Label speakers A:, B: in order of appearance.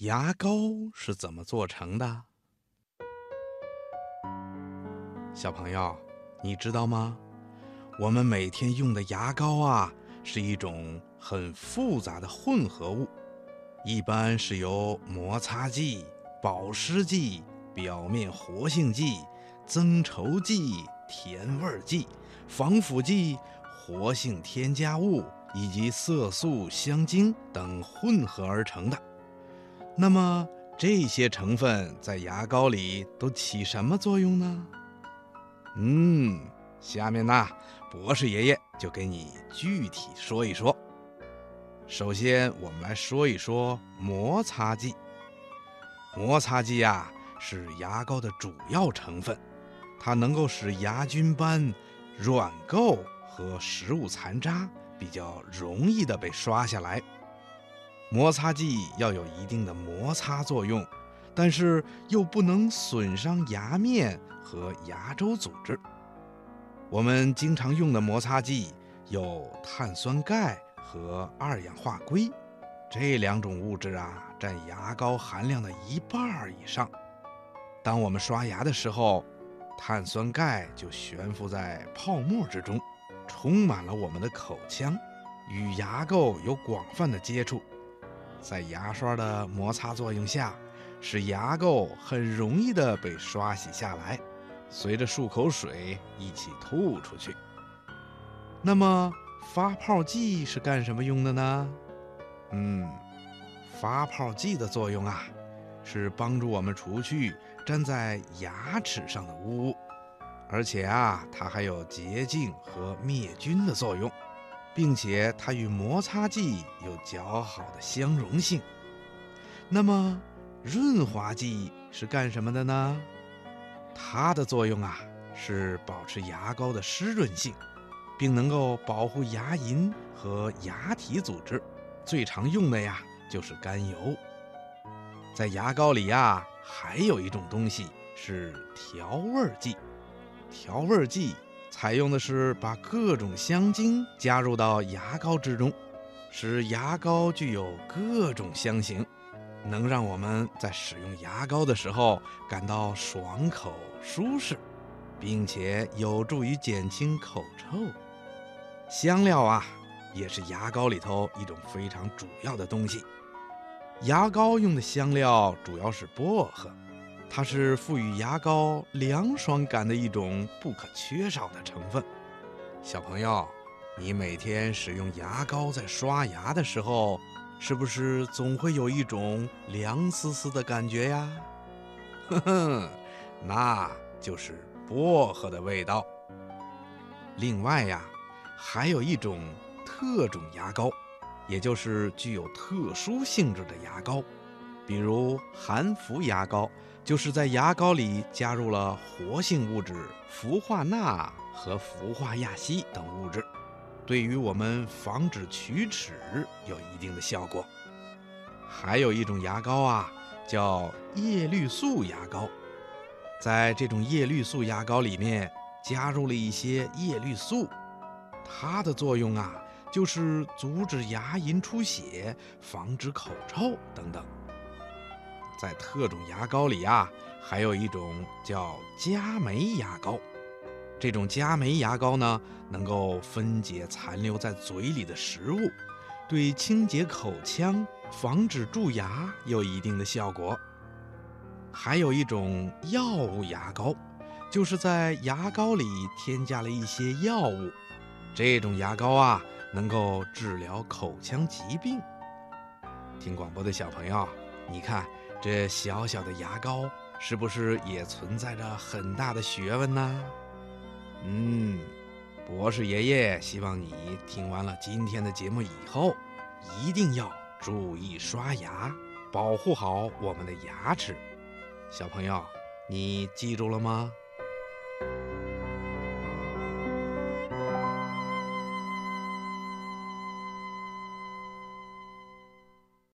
A: 牙膏是怎么做成的？小朋友，你知道吗？我们每天用的牙膏啊，是一种很复杂的混合物，一般是由摩擦剂、保湿剂、表面活性剂、增稠剂、甜味剂、防腐剂、活性添加物以及色素、香精等混合而成的。那么这些成分在牙膏里都起什么作用呢？嗯，下面呢，博士爷爷就给你具体说一说。首先，我们来说一说摩擦剂。摩擦剂呀，是牙膏的主要成分，它能够使牙菌斑、软垢和食物残渣比较容易的被刷下来。摩擦剂要有一定的摩擦作用，但是又不能损伤牙面和牙周组织。我们经常用的摩擦剂有碳酸钙和二氧化硅，这两种物质啊占牙膏含量的一半以上。当我们刷牙的时候，碳酸钙就悬浮在泡沫之中，充满了我们的口腔，与牙垢有广泛的接触。在牙刷的摩擦作用下，使牙垢很容易的被刷洗下来，随着漱口水一起吐出去。那么发泡剂是干什么用的呢？嗯，发泡剂的作用啊，是帮助我们除去粘在牙齿上的污，而且啊，它还有洁净和灭菌的作用。并且它与摩擦剂有较好的相容性。那么，润滑剂是干什么的呢？它的作用啊是保持牙膏的湿润性，并能够保护牙龈和牙体组织。最常用的呀就是甘油。在牙膏里呀，还有一种东西是调味剂。调味剂。采用的是把各种香精加入到牙膏之中，使牙膏具有各种香型，能让我们在使用牙膏的时候感到爽口舒适，并且有助于减轻口臭。香料啊，也是牙膏里头一种非常主要的东西。牙膏用的香料主要是薄荷。它是赋予牙膏凉爽感的一种不可缺少的成分。小朋友，你每天使用牙膏在刷牙的时候，是不是总会有一种凉丝丝的感觉呀？呵呵，那就是薄荷的味道。另外呀，还有一种特种牙膏，也就是具有特殊性质的牙膏，比如含氟牙膏。就是在牙膏里加入了活性物质氟化钠和氟化亚锡等物质，对于我们防止龋齿有一定的效果。还有一种牙膏啊，叫叶绿素牙膏，在这种叶绿素牙膏里面加入了一些叶绿素，它的作用啊，就是阻止牙龈出血、防止口臭等等。在特种牙膏里啊，还有一种叫佳酶牙膏。这种佳酶牙膏呢，能够分解残留在嘴里的食物，对清洁口腔、防止蛀牙有一定的效果。还有一种药物牙膏，就是在牙膏里添加了一些药物。这种牙膏啊，能够治疗口腔疾病。听广播的小朋友，你看。这小小的牙膏是不是也存在着很大的学问呢？嗯，博士爷爷希望你听完了今天的节目以后，一定要注意刷牙，保护好我们的牙齿。小朋友，你记住了吗？